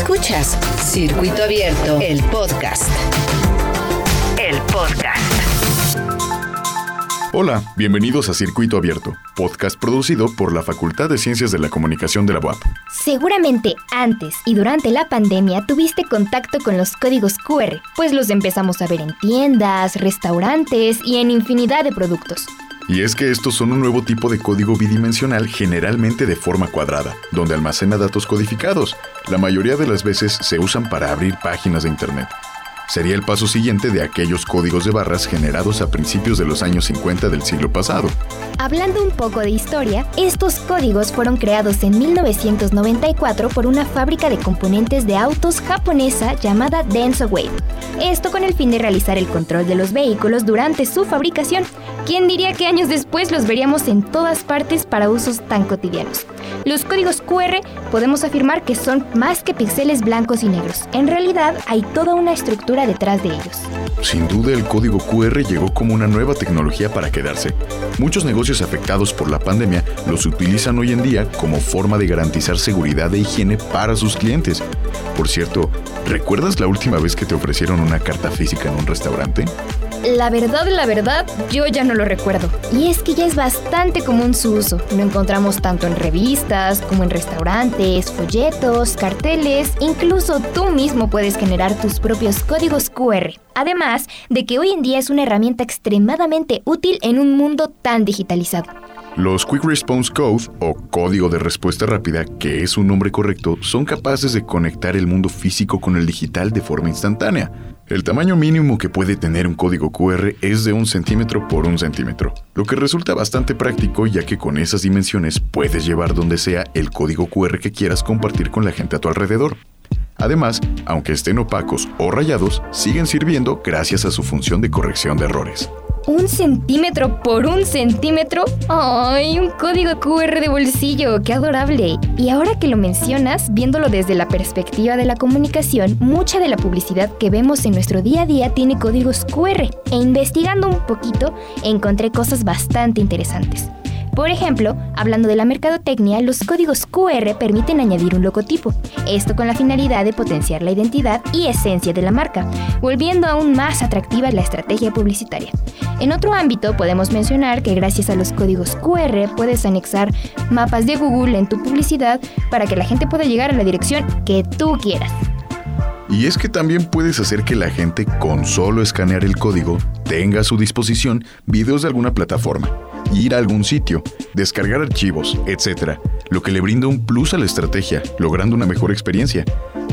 Escuchas Circuito Abierto, el podcast. El podcast. Hola, bienvenidos a Circuito Abierto, podcast producido por la Facultad de Ciencias de la Comunicación de la UAP. Seguramente antes y durante la pandemia tuviste contacto con los códigos QR, pues los empezamos a ver en tiendas, restaurantes y en infinidad de productos. Y es que estos son un nuevo tipo de código bidimensional generalmente de forma cuadrada, donde almacena datos codificados. La mayoría de las veces se usan para abrir páginas de Internet sería el paso siguiente de aquellos códigos de barras generados a principios de los años 50 del siglo pasado. Hablando un poco de historia, estos códigos fueron creados en 1994 por una fábrica de componentes de autos japonesa llamada Denso Wave. Esto con el fin de realizar el control de los vehículos durante su fabricación. ¿Quién diría que años después los veríamos en todas partes para usos tan cotidianos? Los códigos QR podemos afirmar que son más que píxeles blancos y negros. En realidad hay toda una estructura detrás de ellos. Sin duda el código QR llegó como una nueva tecnología para quedarse. Muchos negocios afectados por la pandemia los utilizan hoy en día como forma de garantizar seguridad e higiene para sus clientes. Por cierto, ¿recuerdas la última vez que te ofrecieron una carta física en un restaurante? La verdad, la verdad, yo ya no lo recuerdo. Y es que ya es bastante común su uso. Lo encontramos tanto en revistas como en restaurantes, folletos, carteles, incluso tú mismo puedes generar tus propios códigos QR. Además de que hoy en día es una herramienta extremadamente útil en un mundo tan digitalizado. Los Quick Response Code, o código de respuesta rápida, que es un nombre correcto, son capaces de conectar el mundo físico con el digital de forma instantánea. El tamaño mínimo que puede tener un código QR es de un centímetro por un centímetro, lo que resulta bastante práctico ya que con esas dimensiones puedes llevar donde sea el código QR que quieras compartir con la gente a tu alrededor. Además, aunque estén opacos o rayados, siguen sirviendo gracias a su función de corrección de errores. ¿Un centímetro por un centímetro? ¡Ay, un código QR de bolsillo! ¡Qué adorable! Y ahora que lo mencionas, viéndolo desde la perspectiva de la comunicación, mucha de la publicidad que vemos en nuestro día a día tiene códigos QR. E investigando un poquito, encontré cosas bastante interesantes. Por ejemplo, hablando de la mercadotecnia, los códigos QR permiten añadir un logotipo, esto con la finalidad de potenciar la identidad y esencia de la marca, volviendo aún más atractiva la estrategia publicitaria. En otro ámbito, podemos mencionar que gracias a los códigos QR puedes anexar mapas de Google en tu publicidad para que la gente pueda llegar a la dirección que tú quieras. Y es que también puedes hacer que la gente con solo escanear el código tenga a su disposición videos de alguna plataforma ir a algún sitio, descargar archivos, etc., lo que le brinda un plus a la estrategia, logrando una mejor experiencia.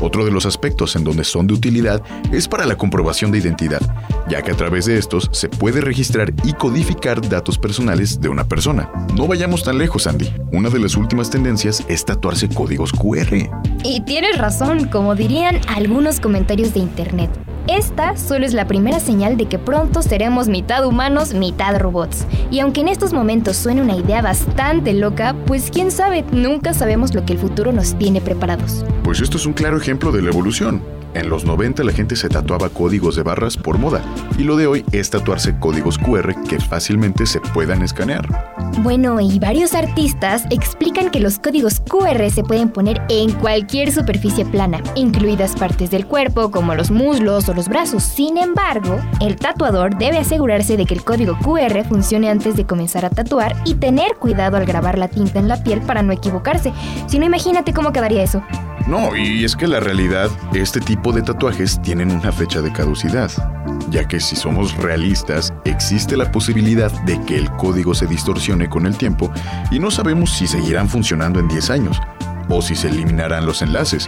Otro de los aspectos en donde son de utilidad es para la comprobación de identidad, ya que a través de estos se puede registrar y codificar datos personales de una persona. No vayamos tan lejos, Andy. Una de las últimas tendencias es tatuarse códigos QR. Y tienes razón, como dirían algunos comentarios de internet. Esta solo es la primera señal de que pronto seremos mitad humanos, mitad robots. Y aunque en estos momentos suene una idea bastante loca, pues quién sabe, nunca sabemos lo que el futuro nos tiene preparados. Pues esto es un claro ejemplo de la evolución. En los 90 la gente se tatuaba códigos de barras por moda y lo de hoy es tatuarse códigos QR que fácilmente se puedan escanear. Bueno, y varios artistas explican que los códigos QR se pueden poner en cualquier superficie plana, incluidas partes del cuerpo como los muslos o los brazos. Sin embargo, el tatuador debe asegurarse de que el código QR funcione antes de comenzar a tatuar y tener cuidado al grabar la tinta en la piel para no equivocarse. Si no, imagínate cómo quedaría eso. No, y es que la realidad, este tipo de tatuajes tienen una fecha de caducidad, ya que si somos realistas, existe la posibilidad de que el código se distorsione con el tiempo y no sabemos si seguirán funcionando en 10 años o si se eliminarán los enlaces.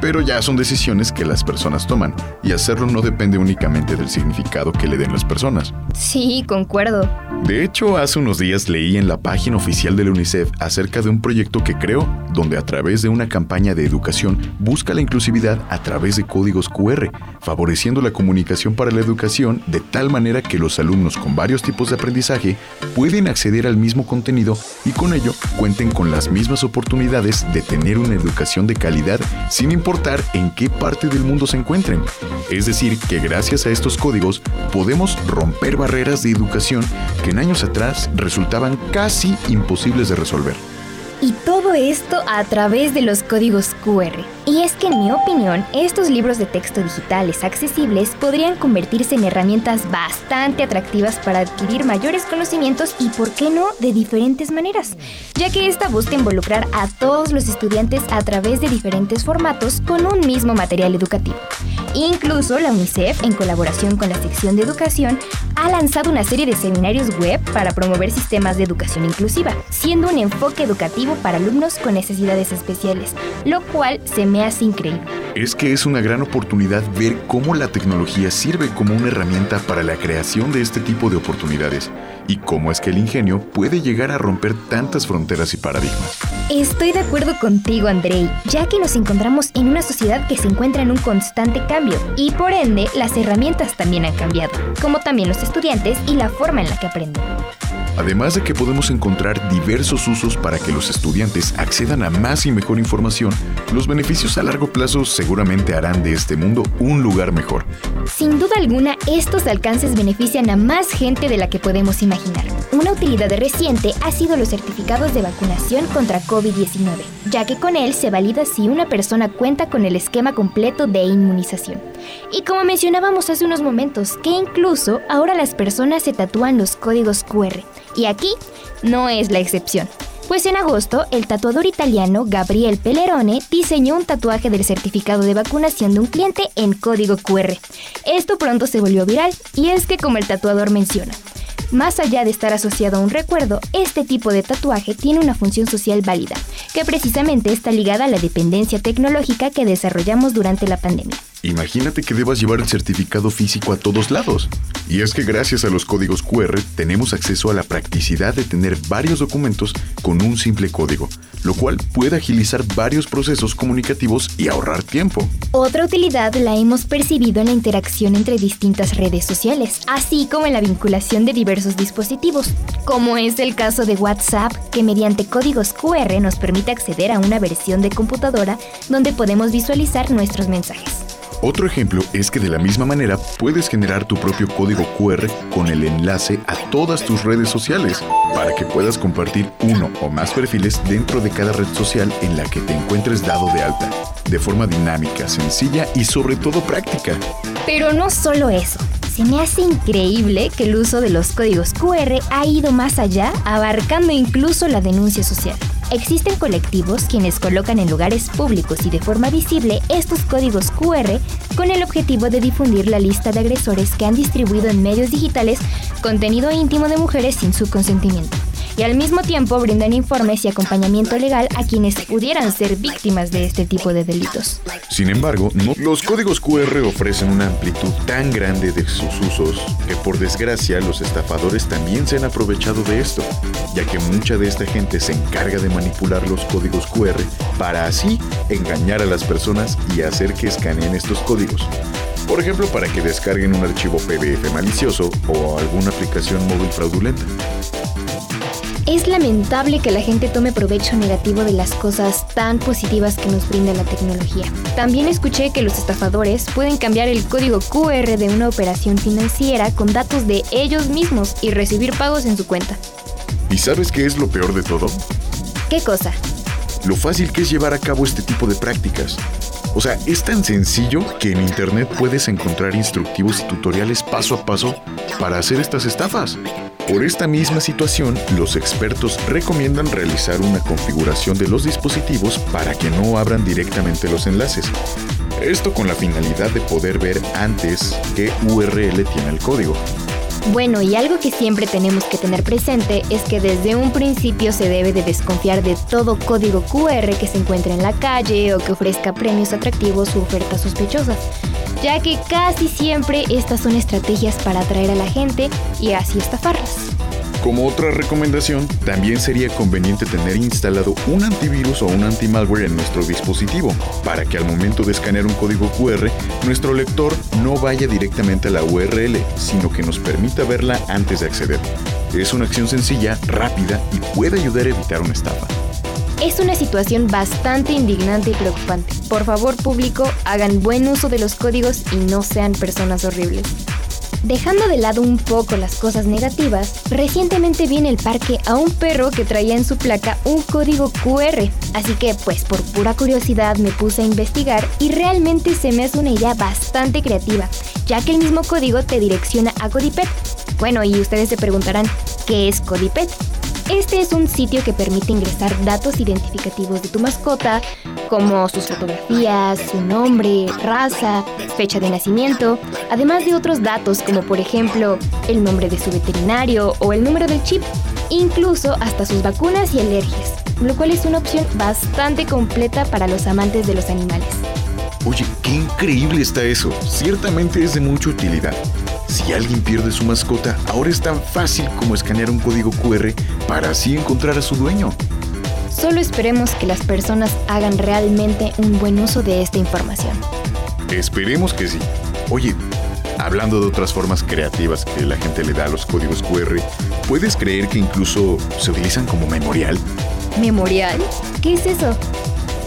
Pero ya son decisiones que las personas toman y hacerlo no depende únicamente del significado que le den las personas. Sí, concuerdo. De hecho, hace unos días leí en la página oficial de la UNICEF acerca de un proyecto que creo, donde a través de una campaña de educación busca la inclusividad a través de códigos QR, favoreciendo la comunicación para la educación de tal manera que los alumnos con varios tipos de aprendizaje pueden acceder al mismo contenido y con ello cuenten con las mismas oportunidades de tener una educación de calidad sin importar en qué parte del mundo se encuentren. Es decir, que gracias a estos códigos podemos romper barreras de educación que en años atrás resultaban casi imposibles de resolver. Y todo esto a través de los códigos QR. Y es que en mi opinión, estos libros de texto digitales accesibles podrían convertirse en herramientas bastante atractivas para adquirir mayores conocimientos y, por qué no, de diferentes maneras, ya que esta busca involucrar a todos los estudiantes a través de diferentes formatos con un mismo material educativo. Incluso la UNICEF, en colaboración con la sección de educación, ha lanzado una serie de seminarios web para promover sistemas de educación inclusiva, siendo un enfoque educativo para alumnos con necesidades especiales, lo cual se me hace increíble. Es que es una gran oportunidad ver cómo la tecnología sirve como una herramienta para la creación de este tipo de oportunidades y cómo es que el ingenio puede llegar a romper tantas fronteras y paradigmas. Estoy de acuerdo contigo, Andrei, ya que nos encontramos en una sociedad que se encuentra en un constante cambio y por ende las herramientas también han cambiado, como también los estudiantes y la forma en la que aprenden. Además de que podemos encontrar diversos usos para que los estudiantes accedan a más y mejor información, los beneficios a largo plazo seguramente harán de este mundo un lugar mejor. Sin duda alguna, estos alcances benefician a más gente de la que podemos imaginar. Una utilidad reciente ha sido los certificados de vacunación contra COVID-19, ya que con él se valida si una persona cuenta con el esquema completo de inmunización. Y como mencionábamos hace unos momentos, que incluso ahora las personas se tatúan los códigos QR, y aquí no es la excepción. Pues en agosto, el tatuador italiano Gabriel Pelerone diseñó un tatuaje del certificado de vacunación de un cliente en código QR. Esto pronto se volvió viral, y es que como el tatuador menciona, más allá de estar asociado a un recuerdo, este tipo de tatuaje tiene una función social válida, que precisamente está ligada a la dependencia tecnológica que desarrollamos durante la pandemia. Imagínate que debas llevar el certificado físico a todos lados. Y es que gracias a los códigos QR tenemos acceso a la practicidad de tener varios documentos con un simple código, lo cual puede agilizar varios procesos comunicativos y ahorrar tiempo. Otra utilidad la hemos percibido en la interacción entre distintas redes sociales, así como en la vinculación de diversos dispositivos, como es el caso de WhatsApp, que mediante códigos QR nos permite acceder a una versión de computadora donde podemos visualizar nuestros mensajes. Otro ejemplo es que de la misma manera puedes generar tu propio código QR con el enlace a todas tus redes sociales para que puedas compartir uno o más perfiles dentro de cada red social en la que te encuentres dado de alta, de forma dinámica, sencilla y sobre todo práctica. Pero no solo eso. Se me hace increíble que el uso de los códigos QR ha ido más allá, abarcando incluso la denuncia social. Existen colectivos quienes colocan en lugares públicos y de forma visible estos códigos QR con el objetivo de difundir la lista de agresores que han distribuido en medios digitales contenido íntimo de mujeres sin su consentimiento y al mismo tiempo brindan informes y acompañamiento legal a quienes pudieran ser víctimas de este tipo de delitos. Sin embargo, los códigos QR ofrecen una amplitud tan grande de sus usos que por desgracia los estafadores también se han aprovechado de esto, ya que mucha de esta gente se encarga de manipular los códigos QR para así engañar a las personas y hacer que escaneen estos códigos. Por ejemplo, para que descarguen un archivo PDF malicioso o alguna aplicación móvil fraudulenta. Es lamentable que la gente tome provecho negativo de las cosas tan positivas que nos brinda la tecnología. También escuché que los estafadores pueden cambiar el código QR de una operación financiera con datos de ellos mismos y recibir pagos en su cuenta. ¿Y sabes qué es lo peor de todo? ¿Qué cosa? Lo fácil que es llevar a cabo este tipo de prácticas. O sea, es tan sencillo que en Internet puedes encontrar instructivos y tutoriales paso a paso para hacer estas estafas. Por esta misma situación, los expertos recomiendan realizar una configuración de los dispositivos para que no abran directamente los enlaces. Esto con la finalidad de poder ver antes qué URL tiene el código. Bueno, y algo que siempre tenemos que tener presente es que desde un principio se debe de desconfiar de todo código QR que se encuentre en la calle o que ofrezca premios atractivos u ofertas sospechosas, ya que casi siempre estas son estrategias para atraer a la gente y así estafarlas. Como otra recomendación, también sería conveniente tener instalado un antivirus o un anti-malware en nuestro dispositivo, para que al momento de escanear un código QR, nuestro lector no vaya directamente a la URL, sino que nos permita verla antes de acceder. Es una acción sencilla, rápida y puede ayudar a evitar una estafa. Es una situación bastante indignante y preocupante. Por favor, público, hagan buen uso de los códigos y no sean personas horribles. Dejando de lado un poco las cosas negativas, recientemente vi en el parque a un perro que traía en su placa un código QR, así que pues por pura curiosidad me puse a investigar y realmente se me hace una idea bastante creativa, ya que el mismo código te direcciona a Codipet. Bueno, y ustedes se preguntarán, ¿qué es Codipet? Este es un sitio que permite ingresar datos identificativos de tu mascota, como sus fotografías, su nombre, raza, fecha de nacimiento, además de otros datos como por ejemplo el nombre de su veterinario o el número del chip, incluso hasta sus vacunas y alergias, lo cual es una opción bastante completa para los amantes de los animales. Oye, qué increíble está eso. Ciertamente es de mucha utilidad. Si alguien pierde su mascota, ahora es tan fácil como escanear un código QR para así encontrar a su dueño. Solo esperemos que las personas hagan realmente un buen uso de esta información. Esperemos que sí. Oye, hablando de otras formas creativas que la gente le da a los códigos QR, ¿puedes creer que incluso se utilizan como memorial? ¿Memorial? ¿Qué es eso?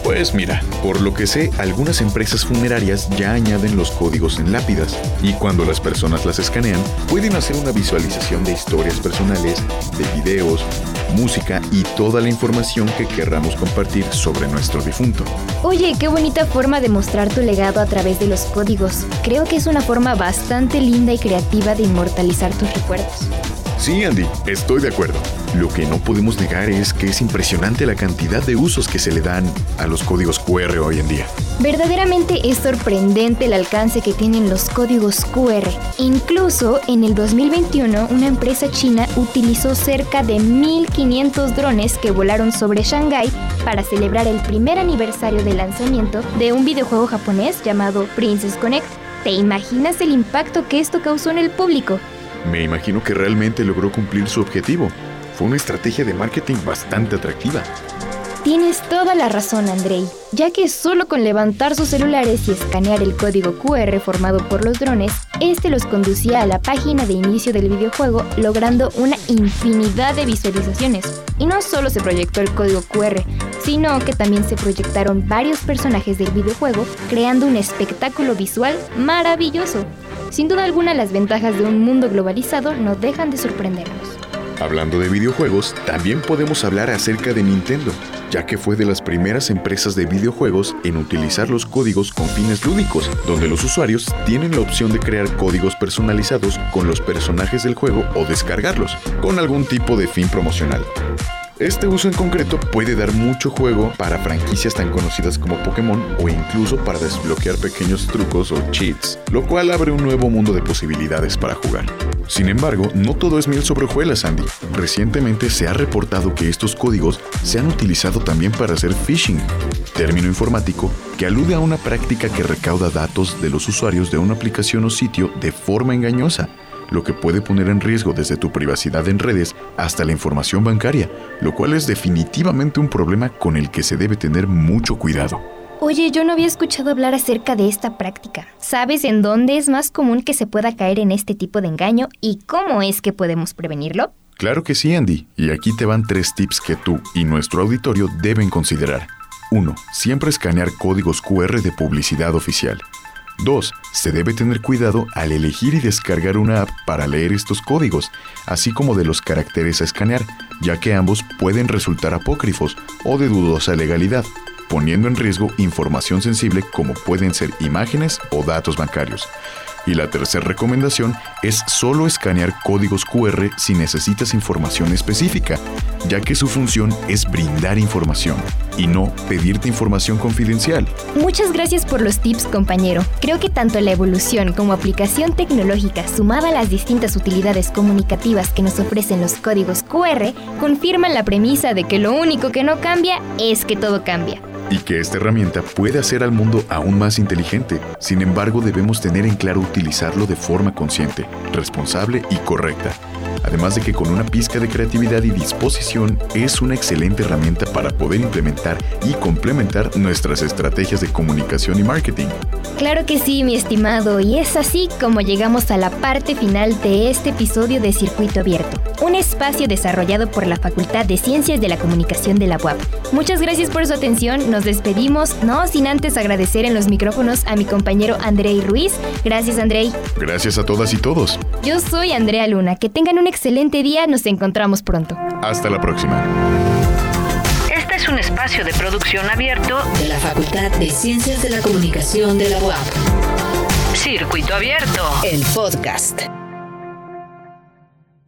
Pues mira, por lo que sé, algunas empresas funerarias ya añaden los códigos en lápidas y cuando las personas las escanean, pueden hacer una visualización de historias personales, de videos, música y toda la información que querramos compartir sobre nuestro difunto. Oye, qué bonita forma de mostrar tu legado a través de los códigos. Creo que es una forma bastante linda y creativa de inmortalizar tus recuerdos. Sí, Andy, estoy de acuerdo. Lo que no podemos negar es que es impresionante la cantidad de usos que se le dan a los códigos QR hoy en día. Verdaderamente es sorprendente el alcance que tienen los códigos QR. Incluso en el 2021 una empresa china utilizó cerca de 1.500 drones que volaron sobre Shanghái para celebrar el primer aniversario de lanzamiento de un videojuego japonés llamado Princess Connect. ¿Te imaginas el impacto que esto causó en el público? Me imagino que realmente logró cumplir su objetivo. Una estrategia de marketing bastante atractiva. Tienes toda la razón, Andrei, ya que solo con levantar sus celulares y escanear el código QR formado por los drones, este los conducía a la página de inicio del videojuego, logrando una infinidad de visualizaciones. Y no solo se proyectó el código QR, sino que también se proyectaron varios personajes del videojuego, creando un espectáculo visual maravilloso. Sin duda alguna, las ventajas de un mundo globalizado no dejan de sorprendernos. Hablando de videojuegos, también podemos hablar acerca de Nintendo, ya que fue de las primeras empresas de videojuegos en utilizar los códigos con fines lúdicos, donde los usuarios tienen la opción de crear códigos personalizados con los personajes del juego o descargarlos, con algún tipo de fin promocional. Este uso en concreto puede dar mucho juego para franquicias tan conocidas como Pokémon o incluso para desbloquear pequeños trucos o cheats, lo cual abre un nuevo mundo de posibilidades para jugar. Sin embargo, no todo es miel sobre hojuelas, Andy. Recientemente se ha reportado que estos códigos se han utilizado también para hacer phishing, término informático que alude a una práctica que recauda datos de los usuarios de una aplicación o sitio de forma engañosa lo que puede poner en riesgo desde tu privacidad en redes hasta la información bancaria, lo cual es definitivamente un problema con el que se debe tener mucho cuidado. Oye, yo no había escuchado hablar acerca de esta práctica. ¿Sabes en dónde es más común que se pueda caer en este tipo de engaño y cómo es que podemos prevenirlo? Claro que sí, Andy. Y aquí te van tres tips que tú y nuestro auditorio deben considerar. 1. Siempre escanear códigos QR de publicidad oficial. 2. Se debe tener cuidado al elegir y descargar una app para leer estos códigos, así como de los caracteres a escanear, ya que ambos pueden resultar apócrifos o de dudosa legalidad, poniendo en riesgo información sensible como pueden ser imágenes o datos bancarios. Y la tercera recomendación es solo escanear códigos QR si necesitas información específica, ya que su función es brindar información y no pedirte información confidencial. Muchas gracias por los tips, compañero. Creo que tanto la evolución como aplicación tecnológica sumada a las distintas utilidades comunicativas que nos ofrecen los códigos QR confirman la premisa de que lo único que no cambia es que todo cambia y que esta herramienta puede hacer al mundo aún más inteligente. Sin embargo, debemos tener en claro utilizarlo de forma consciente, responsable y correcta. Además de que con una pizca de creatividad y disposición es una excelente herramienta para poder implementar y complementar nuestras estrategias de comunicación y marketing. Claro que sí, mi estimado, y es así como llegamos a la parte final de este episodio de Circuito Abierto, un espacio desarrollado por la Facultad de Ciencias de la Comunicación de la UAP. Muchas gracias por su atención, nos nos despedimos, no sin antes agradecer en los micrófonos a mi compañero Andrei Ruiz. Gracias, Andrei. Gracias a todas y todos. Yo soy Andrea Luna. Que tengan un excelente día. Nos encontramos pronto. Hasta la próxima. Este es un espacio de producción abierto de la Facultad de Ciencias de la Comunicación de la UAP. Circuito Abierto, el podcast.